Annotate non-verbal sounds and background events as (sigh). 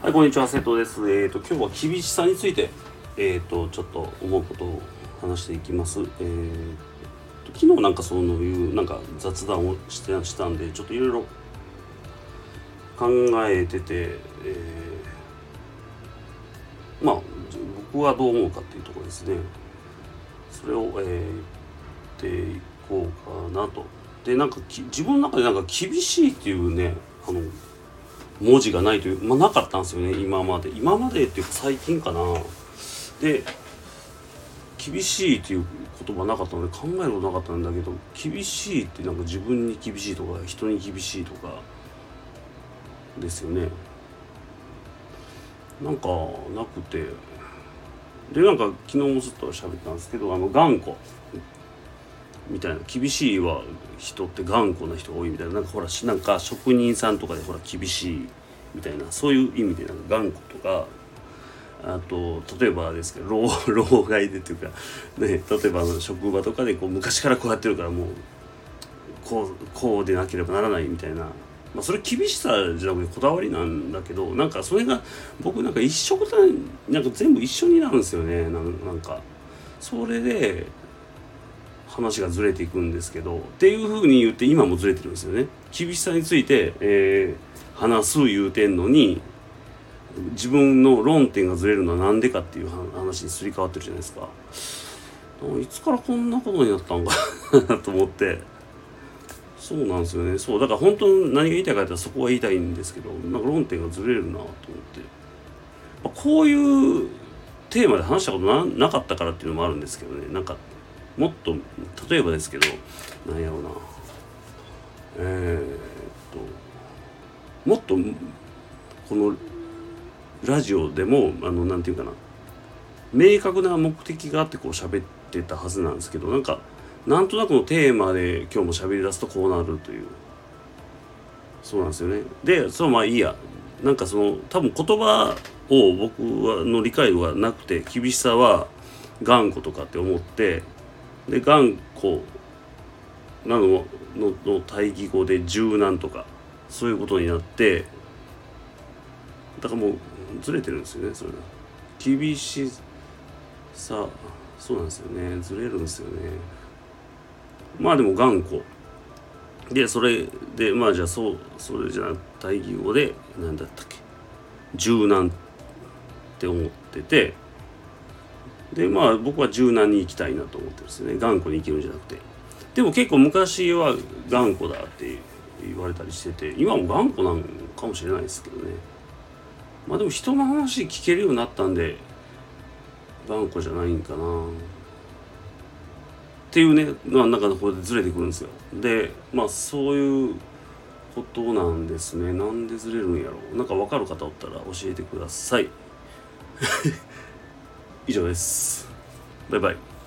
はい、こんにちは、瀬戸です。えっ、と、今日は厳しさについて、えっ、と、ちょっと思うことを話していきます。えーと昨日なんかそういうなんか雑談をしてしたんで、ちょっといろいろ考えてて、えーまあ、僕はどう思うかっていうところですね。それを、えー、言っていこうかなと。で、なんかき自分の中でなんか厳しいっていうね、あの、文字がないという、まあ、なかったんですよね今まで。今までっていうか最近かな。で厳しいっていう言葉なかったので考えることなかったんだけど厳しいってなんか自分に厳しいとか人に厳しいとかですよね。なんかなくて。でなんか昨日もずっと喋ったんですけどあの頑固。みたいな厳しいは人って頑固な人が多いみたいななんかほらなんか職人さんとかでほら厳しいみたいなそういう意味でなんか頑固とかあと例えばですけど老 (laughs) 老害でっていうかね例えば職場とかでこう昔からこうやってるからもうこうこうでなければならないみたいな、まあ、それ厳しさじゃなくてこだわりなんだけどなんかそれが僕なんか一緒だなんか全部一緒になるんですよね。なんなんか。それで話がずれていくんですけどっていうふうに言って今もずれてるんですよね。厳しさについて、えー、話す言うてんのに自分の論点がずれるのは何でかっていう話にすり替わってるじゃないですか。いつからこんなことになったんかな (laughs) と思って。そうなんですよね。そうだから本当に何が言いたいかってそこは言いたいんですけどなんか論点がずれるなと思って、まあ、こういうテーマで話したことななかったからっていうのもあるんですけどね。なんかもっと例えばですけどなんやろうな。えー、っともっとこのラジオでもあのなんていうかな。明確な目的があってこう喋ってたはずなんですけどなんかなんとなくのテーマで今日も喋り出すとこうなるという。そうなんですよね。でそのまあいいや。なんかその多分言葉を僕はの理解度がなくて厳しさは頑固とかって思ってで頑固なののの対義語で柔軟とかそういうことになってだからもうずれてるんですよねそれが。厳しさそうなんですよね。ずれるんですよね。まあでも頑固。でそれでまあじゃあそうそれじゃあ対義語で何だったっけ。柔軟って思っててでまあ僕は柔軟に生きたいなと思ってるんですよね。頑固に生きるんじゃなくて。でも結構昔は頑固だって言われたりしてて今も頑固なんかもしれないですけどね。まあでも人の話聞けるようになったんで頑固じゃないんかな。っていうねまあなんかこれでずれてくるんですよ。でまあそういうことなんですね。なんでずれるんやろう。なんか分かる方おったら教えてください。以上です。バイバイ。